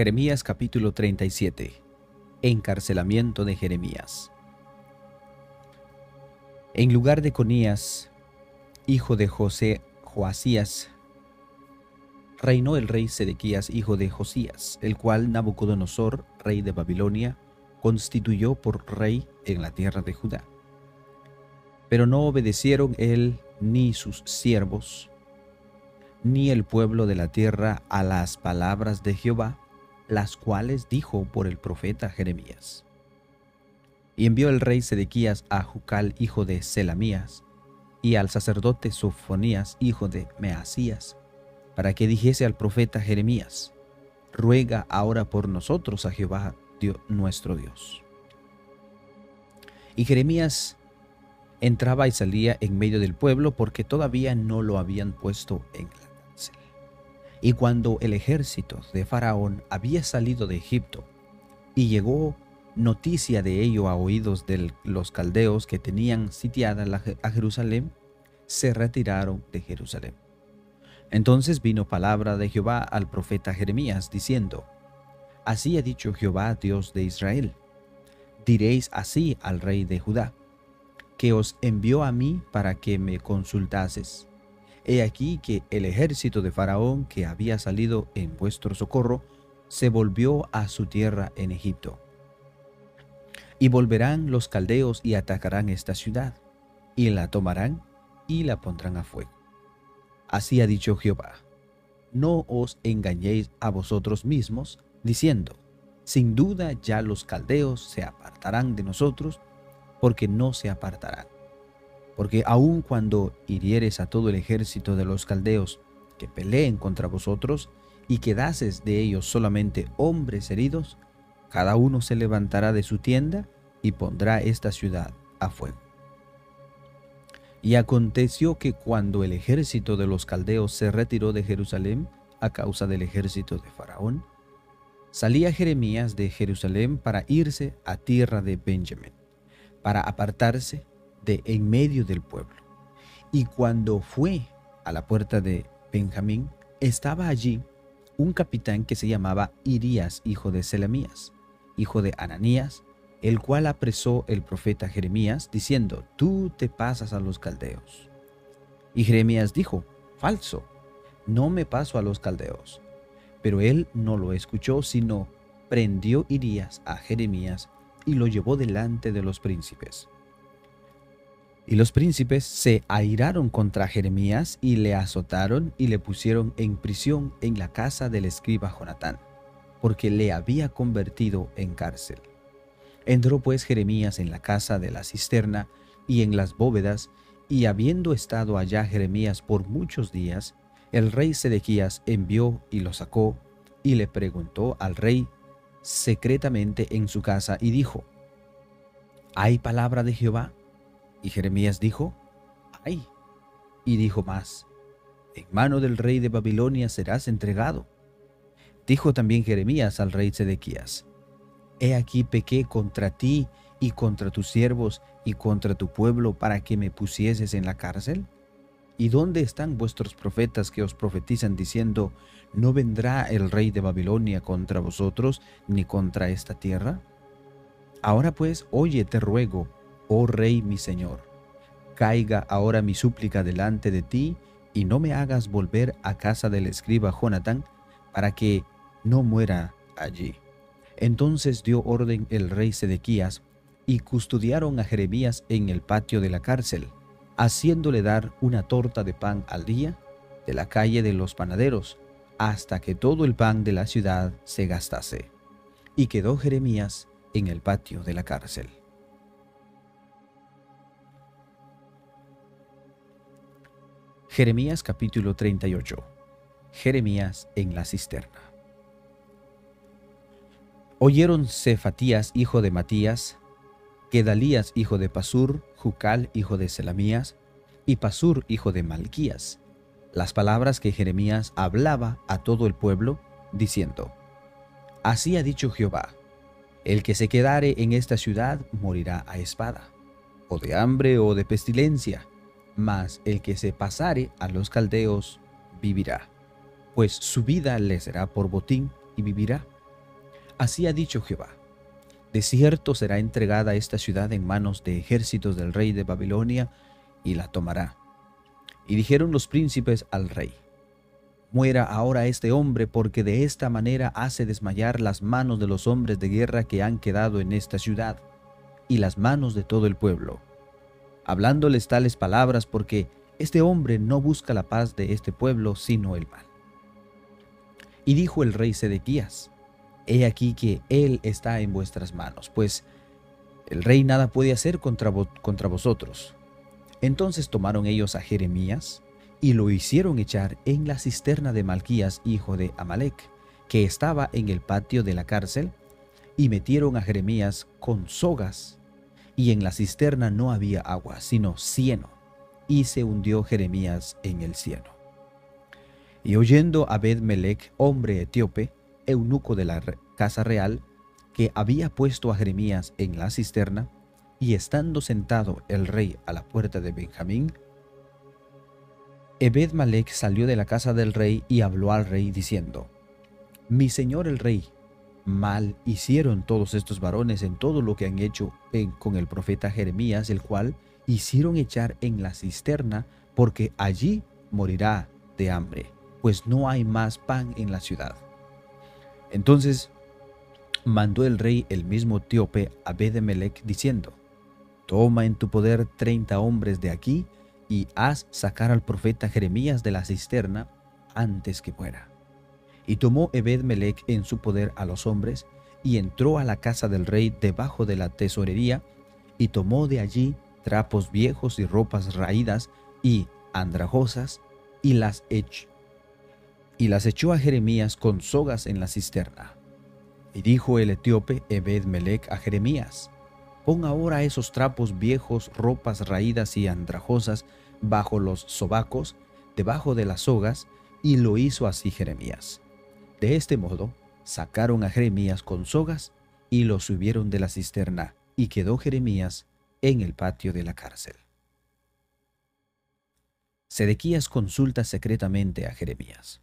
Jeremías capítulo 37 Encarcelamiento de Jeremías En lugar de Conías, hijo de José Joasías, reinó el rey Sedequías, hijo de Josías, el cual Nabucodonosor, rey de Babilonia, constituyó por rey en la tierra de Judá. Pero no obedecieron él ni sus siervos, ni el pueblo de la tierra a las palabras de Jehová, las cuales dijo por el profeta Jeremías. Y envió el rey Sedequías a Jucal, hijo de Selamías, y al sacerdote Sofonías, hijo de Measías, para que dijese al profeta Jeremías, ruega ahora por nosotros a Jehová nuestro Dios. Y Jeremías entraba y salía en medio del pueblo porque todavía no lo habían puesto en la. Y cuando el ejército de Faraón había salido de Egipto y llegó noticia de ello a oídos de los caldeos que tenían sitiada a Jerusalén, se retiraron de Jerusalén. Entonces vino palabra de Jehová al profeta Jeremías, diciendo, Así ha dicho Jehová, Dios de Israel. Diréis así al rey de Judá, que os envió a mí para que me consultases. He aquí que el ejército de Faraón que había salido en vuestro socorro se volvió a su tierra en Egipto. Y volverán los caldeos y atacarán esta ciudad, y la tomarán y la pondrán a fuego. Así ha dicho Jehová, no os engañéis a vosotros mismos, diciendo, sin duda ya los caldeos se apartarán de nosotros, porque no se apartarán. Porque aun cuando hirieres a todo el ejército de los caldeos que peleen contra vosotros, y quedases de ellos solamente hombres heridos, cada uno se levantará de su tienda y pondrá esta ciudad a fuego. Y aconteció que cuando el ejército de los caldeos se retiró de Jerusalén a causa del ejército de Faraón, salía Jeremías de Jerusalén para irse a tierra de Benjamín, para apartarse de en medio del pueblo. Y cuando fue a la puerta de Benjamín, estaba allí un capitán que se llamaba Irías, hijo de Selemías, hijo de Ananías, el cual apresó el profeta Jeremías, diciendo, Tú te pasas a los caldeos. Y Jeremías dijo, Falso, no me paso a los caldeos. Pero él no lo escuchó, sino prendió Irías a Jeremías y lo llevó delante de los príncipes. Y los príncipes se airaron contra Jeremías y le azotaron y le pusieron en prisión en la casa del escriba Jonatán, porque le había convertido en cárcel. Entró pues Jeremías en la casa de la cisterna y en las bóvedas, y habiendo estado allá Jeremías por muchos días, el rey Sedequías envió y lo sacó, y le preguntó al rey secretamente en su casa, y dijo, ¿Hay palabra de Jehová? Y Jeremías dijo, Hay. Y dijo más, En mano del rey de Babilonia serás entregado. Dijo también Jeremías al rey Sedequías, He aquí pequé contra ti y contra tus siervos y contra tu pueblo para que me pusieses en la cárcel? ¿Y dónde están vuestros profetas que os profetizan diciendo, no vendrá el rey de Babilonia contra vosotros ni contra esta tierra? Ahora pues, oye, te ruego, oh rey mi señor, caiga ahora mi súplica delante de ti y no me hagas volver a casa del escriba Jonatán para que no muera allí. Entonces dio orden el rey Sedequías, y custodiaron a Jeremías en el patio de la cárcel, haciéndole dar una torta de pan al día de la calle de los panaderos, hasta que todo el pan de la ciudad se gastase. Y quedó Jeremías en el patio de la cárcel. Jeremías capítulo 38 Jeremías en la cisterna. Oyeron Cefatías, hijo de Matías, Gedalías, hijo de Pasur, Jucal, hijo de Selamías, y Pasur, hijo de Malquías, las palabras que Jeremías hablaba a todo el pueblo, diciendo, Así ha dicho Jehová, el que se quedare en esta ciudad morirá a espada, o de hambre o de pestilencia, mas el que se pasare a los caldeos vivirá, pues su vida le será por botín y vivirá Así ha dicho Jehová. De cierto será entregada esta ciudad en manos de ejércitos del rey de Babilonia, y la tomará. Y dijeron los príncipes al rey, Muera ahora este hombre, porque de esta manera hace desmayar las manos de los hombres de guerra que han quedado en esta ciudad, y las manos de todo el pueblo. Hablándoles tales palabras, porque este hombre no busca la paz de este pueblo, sino el mal. Y dijo el rey Sedequías, He aquí que él está en vuestras manos, pues el rey nada puede hacer contra, contra vosotros. Entonces tomaron ellos a Jeremías y lo hicieron echar en la cisterna de Malquías, hijo de Amalek, que estaba en el patio de la cárcel, y metieron a Jeremías con sogas, y en la cisterna no había agua, sino cieno, y se hundió Jeremías en el cieno. Y oyendo Abed-Melech, hombre etíope, eunuco de la casa real, que había puesto a Jeremías en la cisterna, y estando sentado el rey a la puerta de Benjamín, Ebed Malek salió de la casa del rey y habló al rey diciendo, Mi señor el rey, mal hicieron todos estos varones en todo lo que han hecho con el profeta Jeremías, el cual hicieron echar en la cisterna, porque allí morirá de hambre, pues no hay más pan en la ciudad. Entonces mandó el rey el mismo etíope Abedemelech diciendo, Toma en tu poder treinta hombres de aquí, y haz sacar al profeta Jeremías de la cisterna antes que muera. Y tomó Ebed-Melech en su poder a los hombres, y entró a la casa del rey debajo de la tesorería, y tomó de allí trapos viejos y ropas raídas y andrajosas, y las echó, y las echó a Jeremías con sogas en la cisterna. Y dijo el etíope Ebed-Melech a Jeremías, Pon ahora esos trapos viejos, ropas raídas y andrajosas bajo los sobacos, debajo de las sogas, y lo hizo así Jeremías. De este modo, sacaron a Jeremías con sogas y lo subieron de la cisterna, y quedó Jeremías en el patio de la cárcel. Sedequías consulta secretamente a Jeremías.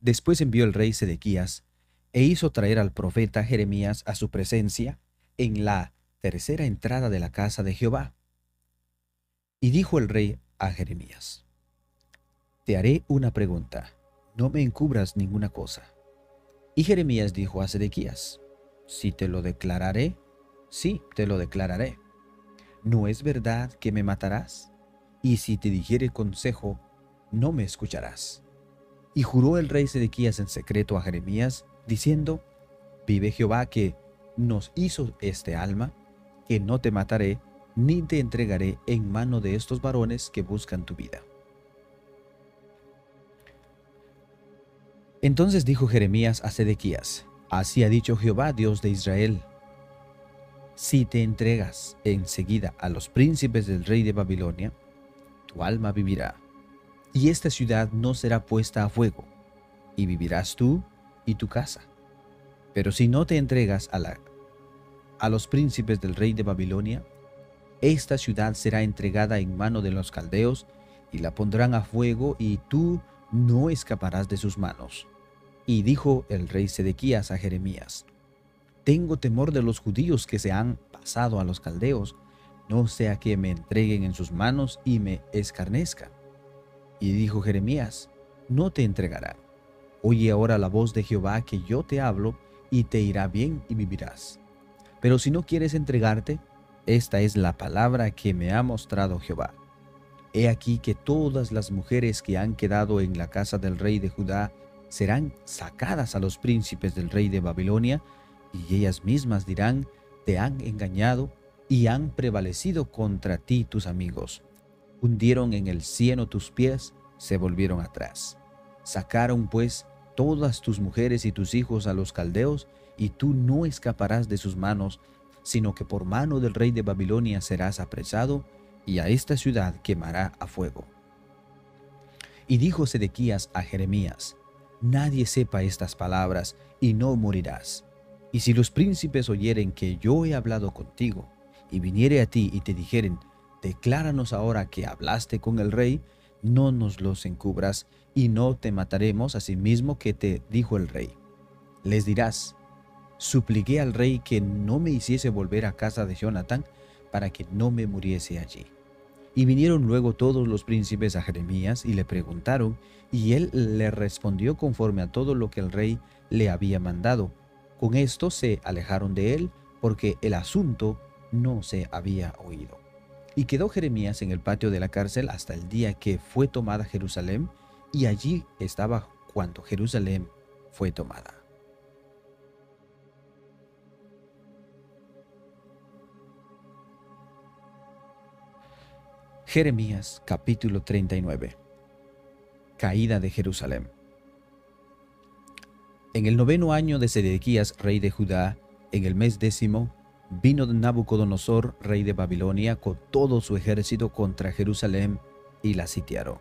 Después envió el rey Sedequías e hizo traer al profeta Jeremías a su presencia en la tercera entrada de la casa de Jehová. Y dijo el rey a Jeremías, Te haré una pregunta, no me encubras ninguna cosa. Y Jeremías dijo a Sedequías, Si te lo declararé, sí, te lo declararé. ¿No es verdad que me matarás? Y si te dijere consejo, no me escucharás. Y juró el rey Sedequías en secreto a Jeremías, diciendo, Vive Jehová que nos hizo este alma, que no te mataré, ni te entregaré en mano de estos varones que buscan tu vida. Entonces dijo Jeremías a Sedequías, Así ha dicho Jehová, Dios de Israel, si te entregas enseguida a los príncipes del rey de Babilonia, tu alma vivirá, y esta ciudad no será puesta a fuego, y vivirás tú y tu casa. Pero si no te entregas a, a los príncipes del rey de Babilonia, esta ciudad será entregada en mano de los caldeos, y la pondrán a fuego, y tú no escaparás de sus manos. Y dijo el rey Sedequías a Jeremías, Tengo temor de los judíos que se han pasado a los caldeos, no sea que me entreguen en sus manos y me escarnezcan. Y dijo Jeremías, No te entregarán. Oye ahora la voz de Jehová que yo te hablo, y te irá bien y vivirás. Pero si no quieres entregarte, esta es la palabra que me ha mostrado Jehová. He aquí que todas las mujeres que han quedado en la casa del rey de Judá serán sacadas a los príncipes del rey de Babilonia, y ellas mismas dirán, te han engañado y han prevalecido contra ti tus amigos. Hundieron en el cieno tus pies, se volvieron atrás. Sacaron pues todas tus mujeres y tus hijos a los caldeos, y tú no escaparás de sus manos, sino que por mano del rey de Babilonia serás apresado, y a esta ciudad quemará a fuego. Y dijo Sedequías a Jeremías, Nadie sepa estas palabras, y no morirás. Y si los príncipes oyeren que yo he hablado contigo, y viniere a ti y te dijeren, Decláranos ahora que hablaste con el rey, no nos los encubras, y no te mataremos, asimismo que te dijo el rey. Les dirás, supliqué al rey que no me hiciese volver a casa de Jonathan para que no me muriese allí. Y vinieron luego todos los príncipes a Jeremías y le preguntaron, y él le respondió conforme a todo lo que el rey le había mandado. Con esto se alejaron de él, porque el asunto no se había oído. Y quedó Jeremías en el patio de la cárcel hasta el día que fue tomada Jerusalén, y allí estaba cuando Jerusalén fue tomada. Jeremías capítulo 39 Caída de Jerusalén En el noveno año de Sedequías, rey de Judá, en el mes décimo, vino Nabucodonosor, rey de Babilonia, con todo su ejército contra Jerusalén y la sitiaron.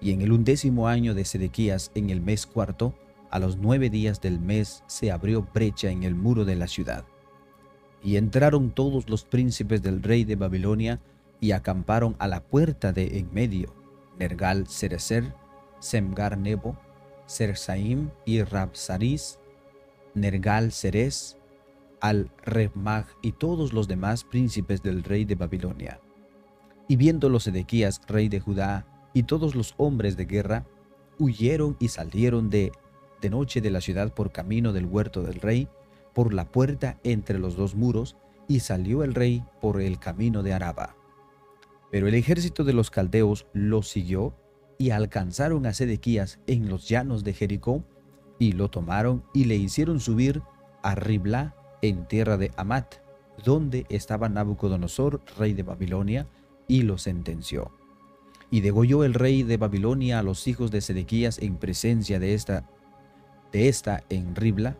Y en el undécimo año de Sedequías, en el mes cuarto, a los nueve días del mes, se abrió brecha en el muro de la ciudad. Y entraron todos los príncipes del rey de Babilonia, y acamparon a la puerta de en medio, Nergal Serecer, Semgar Nebo, Sersaim y Rabsaris, Nergal Ceres, al Remag y todos los demás príncipes del rey de Babilonia. Y viéndolo Sedequías, rey de Judá, y todos los hombres de guerra, huyeron y salieron de, de noche de la ciudad por camino del huerto del rey, por la puerta entre los dos muros, y salió el rey por el camino de Araba. Pero el ejército de los caldeos lo siguió y alcanzaron a Sedequías en los llanos de Jericó y lo tomaron y le hicieron subir a Ribla en tierra de Amat, donde estaba Nabucodonosor, rey de Babilonia, y lo sentenció. Y degolló el rey de Babilonia a los hijos de Sedequías en presencia de esta, de esta en Ribla,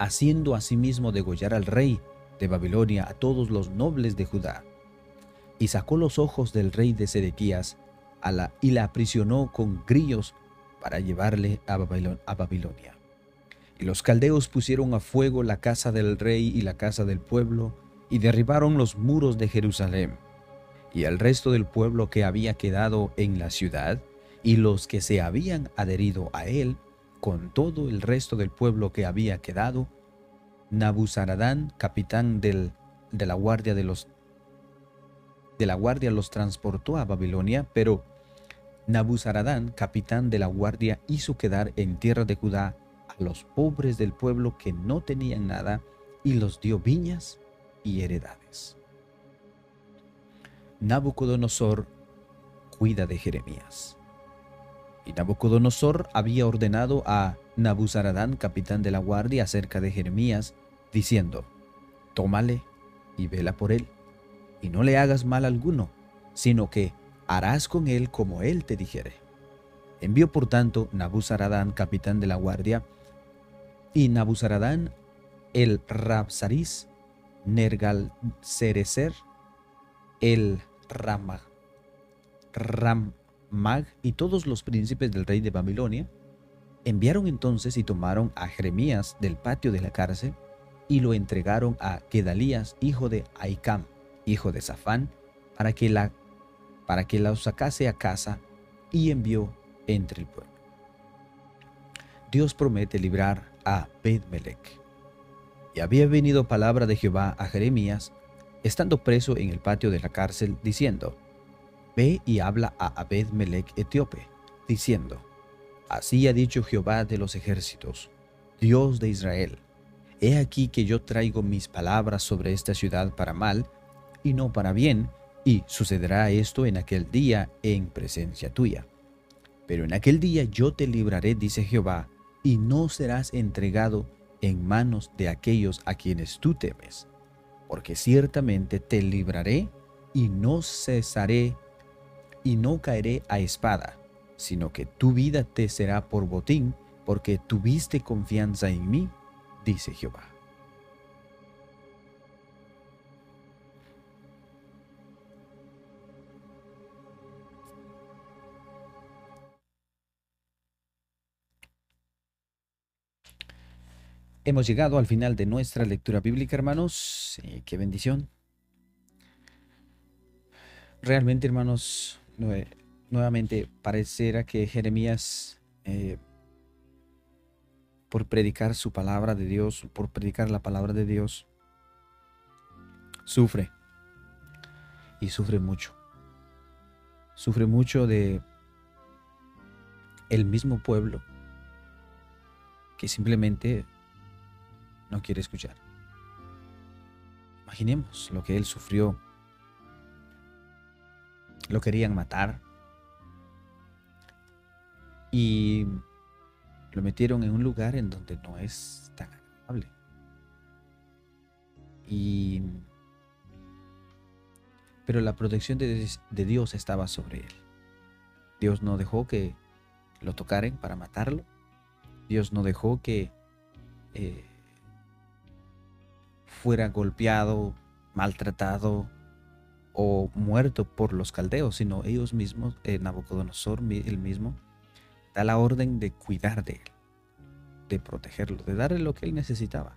haciendo asimismo degollar al rey de Babilonia a todos los nobles de Judá y sacó los ojos del rey de Sedequías a la, y la aprisionó con grillos para llevarle a, Babilonia. Y los caldeos pusieron a fuego la casa del rey y la casa del pueblo, y derribaron los muros de Jerusalén. Y el resto del pueblo que había quedado en la ciudad, y los que se habían adherido a él, con todo el resto del pueblo que había quedado, Nabuzaradán, capitán del, de la guardia de los de la guardia los transportó a Babilonia, pero Nabuzaradán, capitán de la guardia, hizo quedar en tierra de Judá a los pobres del pueblo que no tenían nada y los dio viñas y heredades. Nabucodonosor cuida de Jeremías. Y Nabucodonosor había ordenado a Nabuzaradán, capitán de la guardia, acerca de Jeremías, diciendo, Tómale y vela por él y no le hagas mal alguno, sino que harás con él como él te dijere. Envió por tanto Nabuzaradán, capitán de la guardia, y Nabuzaradán el Rabsaris, Nergal Cerecer, el Ramag, Rammag y todos los príncipes del rey de Babilonia, enviaron entonces y tomaron a Jeremías del patio de la cárcel y lo entregaron a Gedalías, hijo de Aicam, hijo de Safán, para que la para que la sacase a casa y envió entre el pueblo. Dios promete librar a Bedmelech. Y había venido palabra de Jehová a Jeremías, estando preso en el patio de la cárcel, diciendo, Ve y habla a Abed-Melech etíope, diciendo, Así ha dicho Jehová de los ejércitos, Dios de Israel, He aquí que yo traigo mis palabras sobre esta ciudad para mal, y no para bien, y sucederá esto en aquel día en presencia tuya. Pero en aquel día yo te libraré, dice Jehová, y no serás entregado en manos de aquellos a quienes tú temes, porque ciertamente te libraré y no cesaré y no caeré a espada, sino que tu vida te será por botín, porque tuviste confianza en mí, dice Jehová. Hemos llegado al final de nuestra lectura bíblica, hermanos. Eh, qué bendición. Realmente, hermanos, nuevamente pareciera que Jeremías, eh, por predicar su palabra de Dios, por predicar la palabra de Dios, sufre. Y sufre mucho. Sufre mucho de el mismo pueblo que simplemente no quiere escuchar. Imaginemos lo que él sufrió. Lo querían matar. Y lo metieron en un lugar en donde no es tan agradable. Y pero la protección de, Dios estaba sobre él. Dios no dejó que lo tocaren para matarlo. Dios no dejó que eh, fuera golpeado, maltratado o muerto por los caldeos, sino ellos mismos, eh, Nabucodonosor, él mismo, da la orden de cuidar de él, de protegerlo, de darle lo que él necesitaba.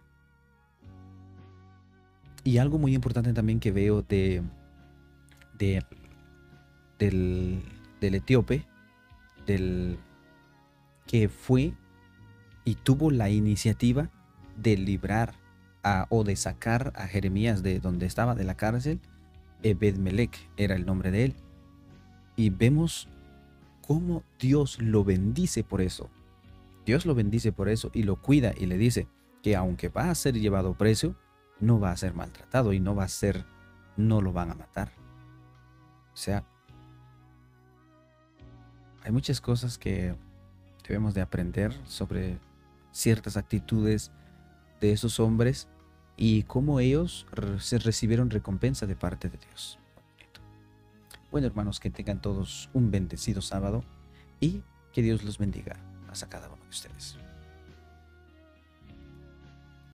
Y algo muy importante también que veo de, de del, del etíope, del que fue y tuvo la iniciativa de librar o de sacar a Jeremías de donde estaba, de la cárcel. Ebed-Melech era el nombre de él. Y vemos cómo Dios lo bendice por eso. Dios lo bendice por eso y lo cuida y le dice que aunque va a ser llevado preso, no va a ser maltratado y no va a ser, no lo van a matar. O sea, hay muchas cosas que debemos de aprender sobre ciertas actitudes de esos hombres y cómo ellos se recibieron recompensa de parte de Dios. Bueno, hermanos, que tengan todos un bendecido sábado y que Dios los bendiga a cada uno de ustedes.